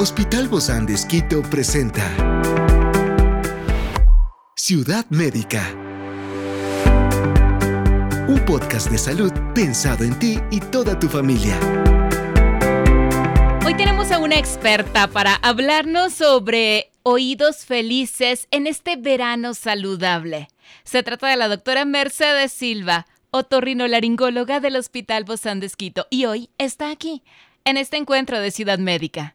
Hospital Bozán de Esquito presenta Ciudad Médica. Un podcast de salud pensado en ti y toda tu familia. Hoy tenemos a una experta para hablarnos sobre oídos felices en este verano saludable. Se trata de la doctora Mercedes Silva, otorrinolaringóloga del Hospital Bozán de Esquito, y hoy está aquí, en este encuentro de Ciudad Médica.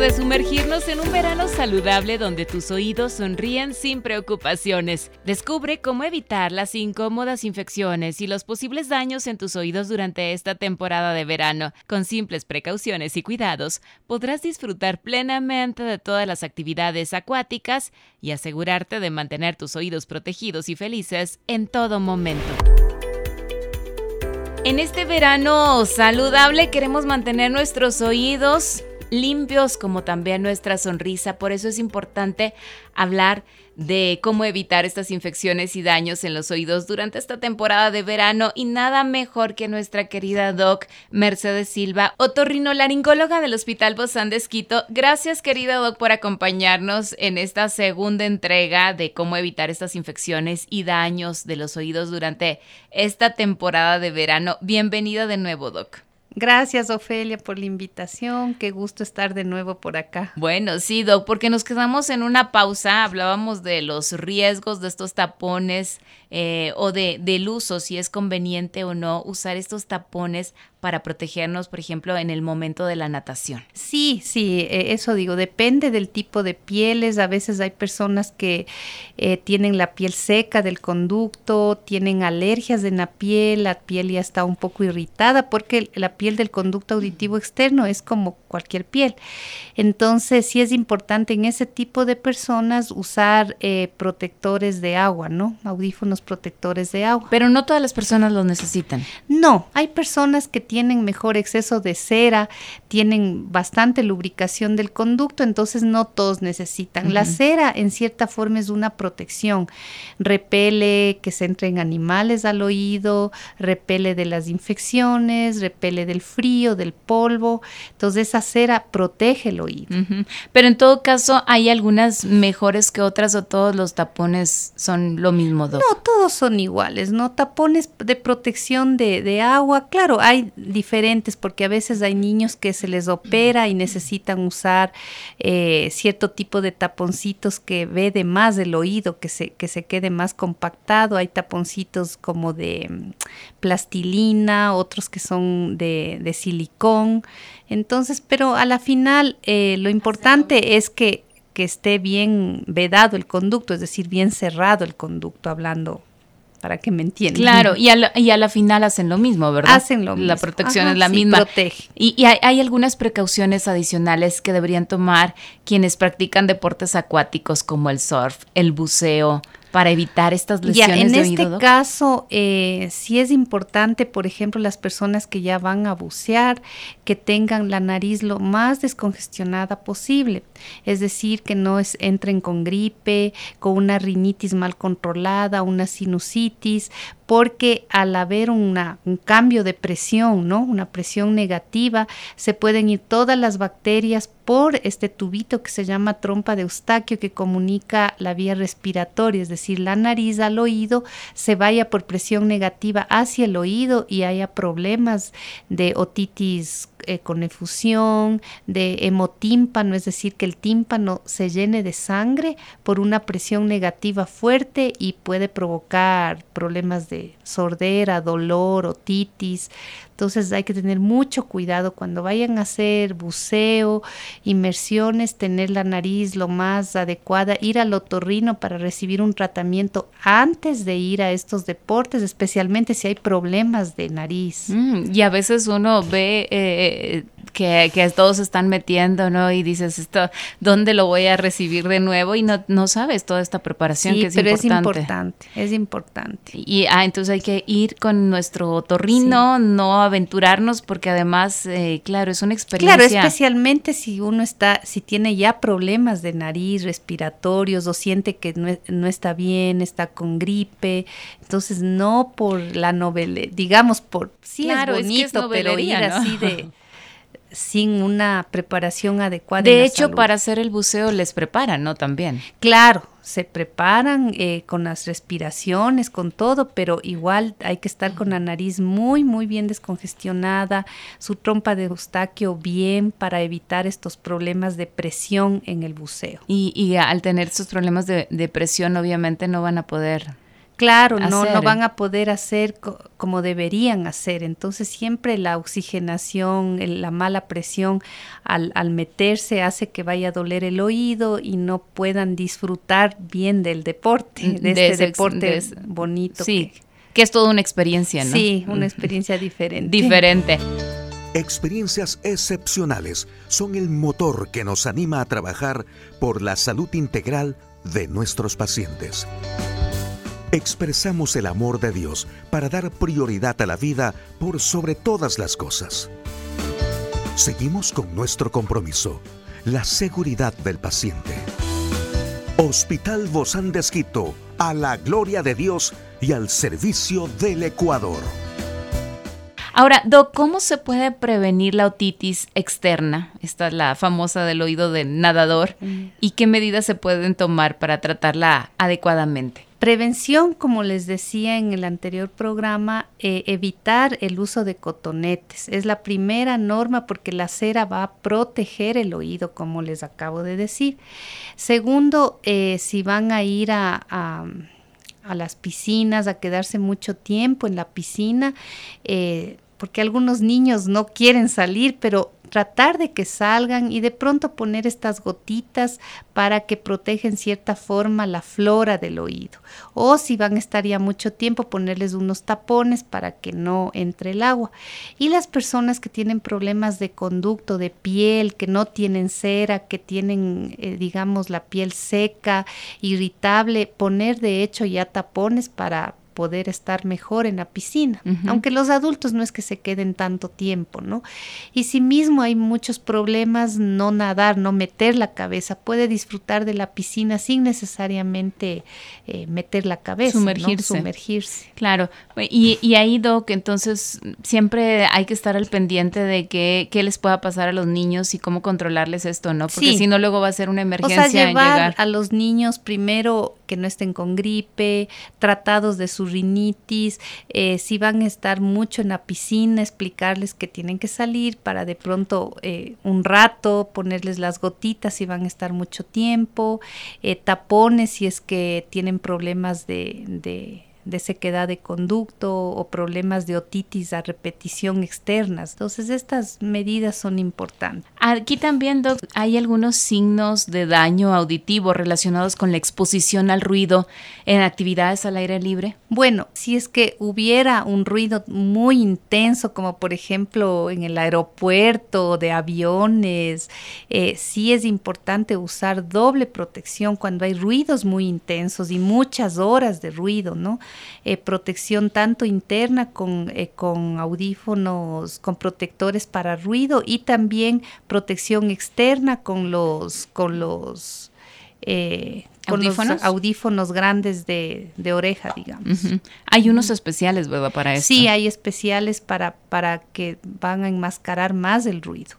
De sumergirnos en un verano saludable donde tus oídos sonríen sin preocupaciones. Descubre cómo evitar las incómodas infecciones y los posibles daños en tus oídos durante esta temporada de verano. Con simples precauciones y cuidados, podrás disfrutar plenamente de todas las actividades acuáticas y asegurarte de mantener tus oídos protegidos y felices en todo momento. En este verano saludable queremos mantener nuestros oídos limpios como también nuestra sonrisa. Por eso es importante hablar de cómo evitar estas infecciones y daños en los oídos durante esta temporada de verano y nada mejor que nuestra querida doc Mercedes Silva, otorrinolaringóloga del Hospital Bozán de Esquito. Gracias querida doc por acompañarnos en esta segunda entrega de cómo evitar estas infecciones y daños de los oídos durante esta temporada de verano. Bienvenida de nuevo doc. Gracias, Ofelia, por la invitación. Qué gusto estar de nuevo por acá. Bueno, sí, Doc, porque nos quedamos en una pausa. Hablábamos de los riesgos de estos tapones eh, o de, del uso, si es conveniente o no usar estos tapones para protegernos, por ejemplo, en el momento de la natación. Sí, sí, eh, eso digo, depende del tipo de pieles. A veces hay personas que eh, tienen la piel seca del conducto, tienen alergias en la piel, la piel ya está un poco irritada porque la piel del conducto auditivo externo es como cualquier piel. Entonces, sí es importante en ese tipo de personas usar protectores de agua, ¿no? Audífonos protectores de agua. Pero no todas las personas los necesitan. No, hay personas que tienen mejor exceso de cera, tienen bastante lubricación del conducto, entonces no todos necesitan. La cera en cierta forma es una protección, repele que se entren animales al oído, repele de las infecciones, repele del frío, del polvo, entonces esa cera protege el oído. Pero en todo caso, ¿hay algunas mejores que otras o todos los tapones son lo mismo? No, todos son iguales, ¿no? Tapones de protección de, agua, claro, hay diferentes porque a veces hay niños que se les opera y necesitan usar eh, cierto tipo de taponcitos que ve de más del oído, que se, que se quede más compactado, hay taponcitos como de mm, plastilina, otros que son de, de silicón, entonces, pero a la final eh, lo importante es que que esté bien vedado el conducto, es decir, bien cerrado el conducto, hablando para que me entiendan. Claro, y a, la, y a la final hacen lo mismo, ¿verdad? Hacen lo mismo. La protección es la misma. Protege. Y, y hay, hay, algunas precauciones adicionales que deberían tomar quienes practican deportes acuáticos como el surf, el buceo, para evitar estas lesiones ya, en de este caso, eh, sí es importante, por ejemplo, las personas que ya van a bucear, que tengan la nariz lo más descongestionada posible. Es decir, que no es, entren con gripe, con una rinitis mal controlada, una sinusitis, porque al haber una, un cambio de presión, ¿no? Una presión negativa, se pueden ir todas las bacterias por este tubito que se llama trompa de Eustaquio que comunica la vía respiratoria, es decir, la nariz al oído, se vaya por presión negativa hacia el oído y haya problemas de otitis eh, con efusión, de hemotímpano, es decir, que el tímpano se llene de sangre por una presión negativa fuerte y puede provocar problemas de sordera, dolor, otitis. Entonces hay que tener mucho cuidado cuando vayan a hacer buceo, inmersiones, tener la nariz lo más adecuada, ir al otorrino para recibir un tratamiento antes de ir a estos deportes, especialmente si hay problemas de nariz. Mm, y a veces uno ve... Eh, que, que todos están metiendo, ¿no? Y dices, esto, ¿dónde lo voy a recibir de nuevo? Y no, no sabes toda esta preparación que es pero importante. es importante, es importante. Y ah, entonces hay que ir con nuestro otorrino, no aventurarnos, porque además, eh, claro, es una experiencia. Claro, especialmente si uno está, si tiene ya problemas de nariz, respiratorios, o siente que no, no está bien, está con gripe, entonces no por la novela, digamos por, sí Claro, es es que es bonito, pero ir así de sin una preparación adecuada. De hecho, salud. para hacer el buceo les preparan, ¿no? También. Claro, se preparan eh, con las respiraciones, con todo, pero igual hay que estar con la nariz muy, muy bien descongestionada, su trompa de Eustaquio bien para evitar estos problemas de presión en el buceo. Y, y al tener estos problemas de, de presión, obviamente no van a poder. Claro, no, hacer. no van a poder hacer co- como deberían hacer. Entonces siempre la oxigenación, el- la mala presión al, al meterse hace que vaya a doler el oído y no puedan disfrutar bien del deporte, de, De este ese deporte de ese- bonito. Sí, que- que es toda una experiencia, ¿no? sí, una Mm. experiencia diferente. Diferente. Experiencias excepcionales son el motor que nos anima a trabajar por la salud integral de nuestros pacientes. Expresamos el amor de Dios para dar prioridad a la vida por sobre todas las cosas. Seguimos con nuestro compromiso, la seguridad del paciente. Hospital Bozán de Esquito, a la gloria de Dios y al servicio del Ecuador. Ahora, Doc, ¿cómo se puede prevenir la otitis externa? Esta es la famosa del oído de nadador. ¿Y qué medidas se pueden tomar para tratarla adecuadamente? Prevención, como les decía en el anterior programa, eh, evitar el uso de cotonetes. Es la primera norma porque la cera va a proteger el oído, como les acabo de decir. Segundo, eh, si van a ir a, las piscinas, a quedarse mucho tiempo en la piscina, eh, porque algunos niños no quieren salir, pero tratar de que salgan y de pronto poner estas gotitas para que protejan cierta forma la flora del oído. O si van a estar ya mucho tiempo, ponerles unos tapones para que no entre el agua. Y las personas que tienen problemas de conducto, de piel, que no tienen cera, que tienen, eh, digamos, la piel seca, irritable, poner de hecho ya tapones para poder estar mejor en la piscina, aunque los adultos no es que se queden tanto tiempo, ¿no? Y si mismo hay muchos problemas, no nadar, no meter la cabeza, puede disfrutar de la piscina sin necesariamente eh, meter la cabeza, ¿no? Sumergirse. Sumergirse. Claro, y, y ahí, Doc, entonces siempre hay que estar al pendiente de qué, qué les pueda pasar a los niños y cómo controlarles esto, ¿no? Porque Sí. si no, luego va a ser una O emergencia sea, en llevar llegar. a los niños primero que no estén con gripe, tratados de su rinitis, eh, si van a estar mucho en la piscina, explicarles que tienen que salir para de pronto eh, un rato, ponerles las gotitas si van a estar mucho tiempo, eh, tapones si es que tienen problemas de, de de sequedad de conducto o problemas de otitis a repetición externas. Entonces, estas medidas son importantes. Aquí también, Doc, hay algunos signos de daño auditivo relacionados con la exposición al ruido en actividades al aire libre. Bueno, si es que hubiera un ruido muy intenso, como por ejemplo en el aeropuerto de aviones, eh, sí es importante usar doble protección cuando hay ruidos muy intensos y muchas horas de ruido, ¿no? Eh, protección tanto interna con, eh, con audífonos, con protectores para ruido y también protección externa con los, con los eh, con ¿Audífonos? los audífonos grandes de, de oreja, digamos. Hay unos especiales, ¿verdad? Para esto. Sí, hay especiales para, para que van a enmascarar más el ruido.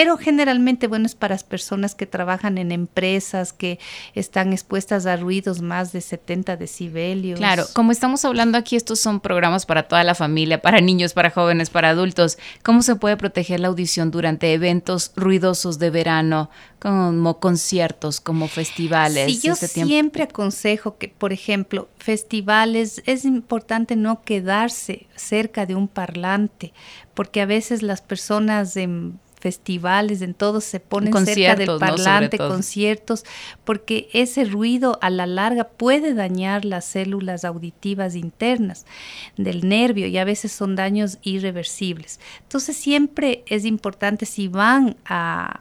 Pero generalmente, bueno, es para las personas que trabajan en empresas que están expuestas a ruidos más de 70 decibelios. Claro, como estamos hablando aquí, estos son programas para toda la familia, para niños, para jóvenes, para adultos. ¿Cómo se puede proteger la audición durante eventos ruidosos de verano, como conciertos, como festivales? Sí, yo este tiempo? siempre aconsejo que, por ejemplo, festivales, es importante no quedarse cerca de un parlante, porque a veces las personas en festivales, en todos se ponen cerca del parlante, conciertos, porque ese ruido a la larga puede dañar las células auditivas internas del nervio y a veces son daños irreversibles. Entonces siempre es importante si van a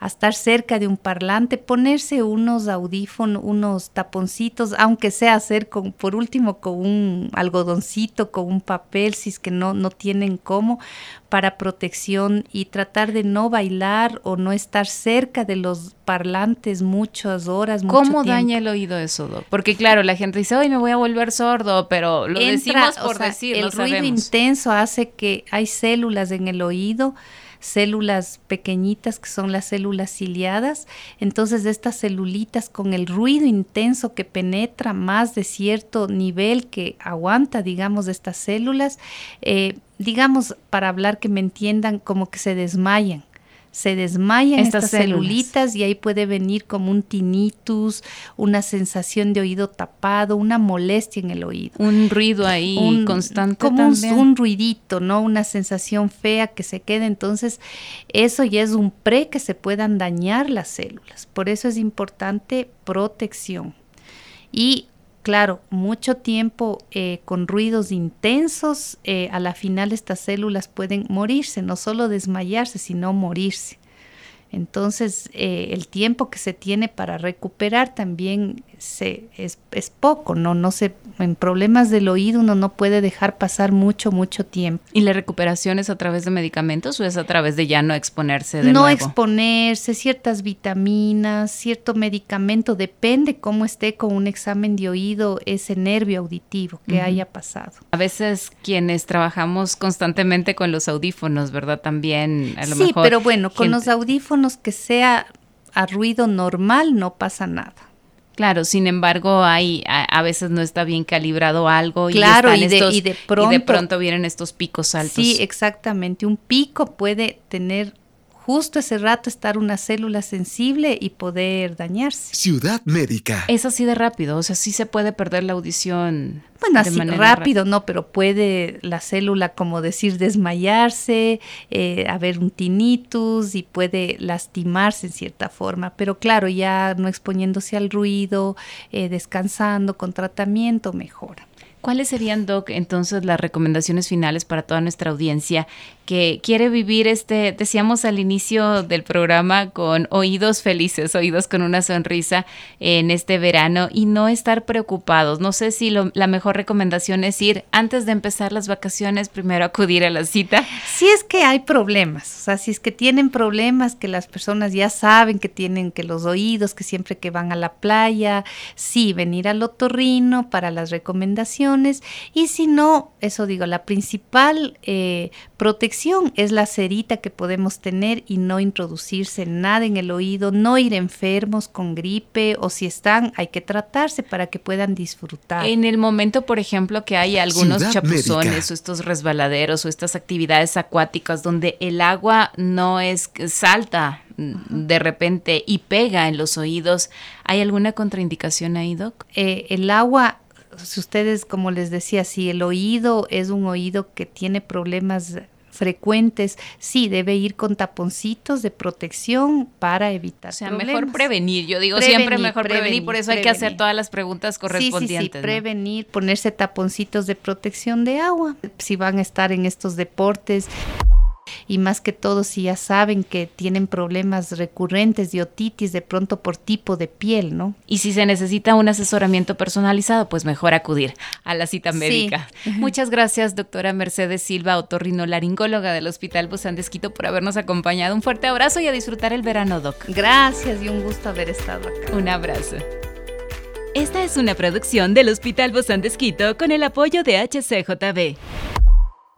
a estar cerca de un parlante, ponerse unos audífonos, unos taponcitos, aunque sea hacer con, por último con un algodoncito, con un papel, si es que no, no tienen cómo, para protección y tratar de no bailar o no estar cerca de los parlantes muchas horas. ¿Cómo daña el oído eso, Doc? Porque claro, la gente dice, hoy me voy a volver sordo, pero lo decimos por decir, El ruido intenso hace que hay células en el oído células pequeñitas que son las células ciliadas. Entonces estas celulitas con el ruido intenso que penetra más de cierto nivel que aguanta, digamos, estas células, eh, digamos, para hablar que me entiendan, como que se desmayan se desmayan estas, celulitas y ahí puede venir como un tinnitus, una sensación de oído tapado, una molestia en el oído. Un ruido ahí constante. Como Un, ruidito, ¿no? Una sensación fea que se quede. Entonces, eso ya es un pre que se puedan dañar las células. Por eso es importante protección. Y claro, mucho tiempo eh, con ruidos intensos, eh, a la final estas células pueden morirse, no solo desmayarse, sino morirse. Entonces, eh, el tiempo que se tiene para recuperar también se, es, es, poco, ¿no? No se, en problemas del oído uno no puede dejar pasar mucho, mucho tiempo. ¿Y la recuperación es a través de medicamentos o es a través de ya no exponerse de no nuevo? exponerse, ciertas vitaminas, cierto medicamento, depende cómo esté con un examen de oído ese nervio auditivo que haya pasado. A veces quienes trabajamos constantemente con los audífonos, ¿verdad? También a lo sí, pero bueno, con los audífonos que sea a ruido normal no pasa nada. Claro, sin embargo, hay a, veces no está bien calibrado algo claro, y, de, y, de pronto, y de pronto vienen estos picos altos. Sí, exactamente. Un pico puede tener justo ese rato estar una célula sensible y poder dañarse. Ciudad médica. Es así de rápido, o sea, sí se puede perder la audición. Bueno, así rápido, no, pero puede la célula, como decir, desmayarse, eh, haber un tinnitus y puede lastimarse en cierta forma. Pero claro, ya no exponiéndose al ruido, eh, descansando con tratamiento, mejora. ¿Cuáles serían, Doc, entonces las recomendaciones finales para toda nuestra audiencia que quiere vivir este, decíamos al inicio del programa, con oídos felices, oídos con una sonrisa en este verano y no estar preocupados? No sé si la mejor recomendación es ir antes de empezar las vacaciones, primero acudir a la cita. Si es que hay problemas, o sea, si es que tienen problemas, que las personas ya saben que tienen que los oídos, que siempre que van a la playa, sí, venir al otorrino para las recomendaciones y si no, eso digo, la principal eh, protección es la cerita que podemos tener y no introducirse nada en el oído, no ir enfermos con gripe o si están, hay que tratarse para que puedan disfrutar. En el momento, por ejemplo, que hay algunos chapuzones o estos resbaladeros o estas actividades acuáticas donde el agua no es salta de repente y pega en los oídos, ¿hay alguna contraindicación ahí, Doc? Eh, el agua si ustedes, como les decía, si el oído es un oído que tiene problemas frecuentes, sí, debe ir con taponcitos de protección para evitar. O sea, mejor prevenir. Yo digo siempre mejor prevenir, por eso hay que hacer todas las preguntas correspondientes. Sí, sí, prevenir, ponerse taponcitos de protección de agua. Si van a estar en estos deportes y más que todo si ya saben que tienen problemas recurrentes de otitis de pronto por tipo de piel, ¿no? Y si se necesita un asesoramiento personalizado, pues mejor acudir a la cita médica. Muchas gracias, doctora Mercedes Silva, otorrinolaringóloga del Hospital Busan de Esquito, por habernos acompañado. Un fuerte abrazo y a disfrutar el verano, doc. Gracias y un gusto haber estado acá. Un abrazo. Esta es una producción del Hospital Busan de Esquito con el apoyo de HCJB.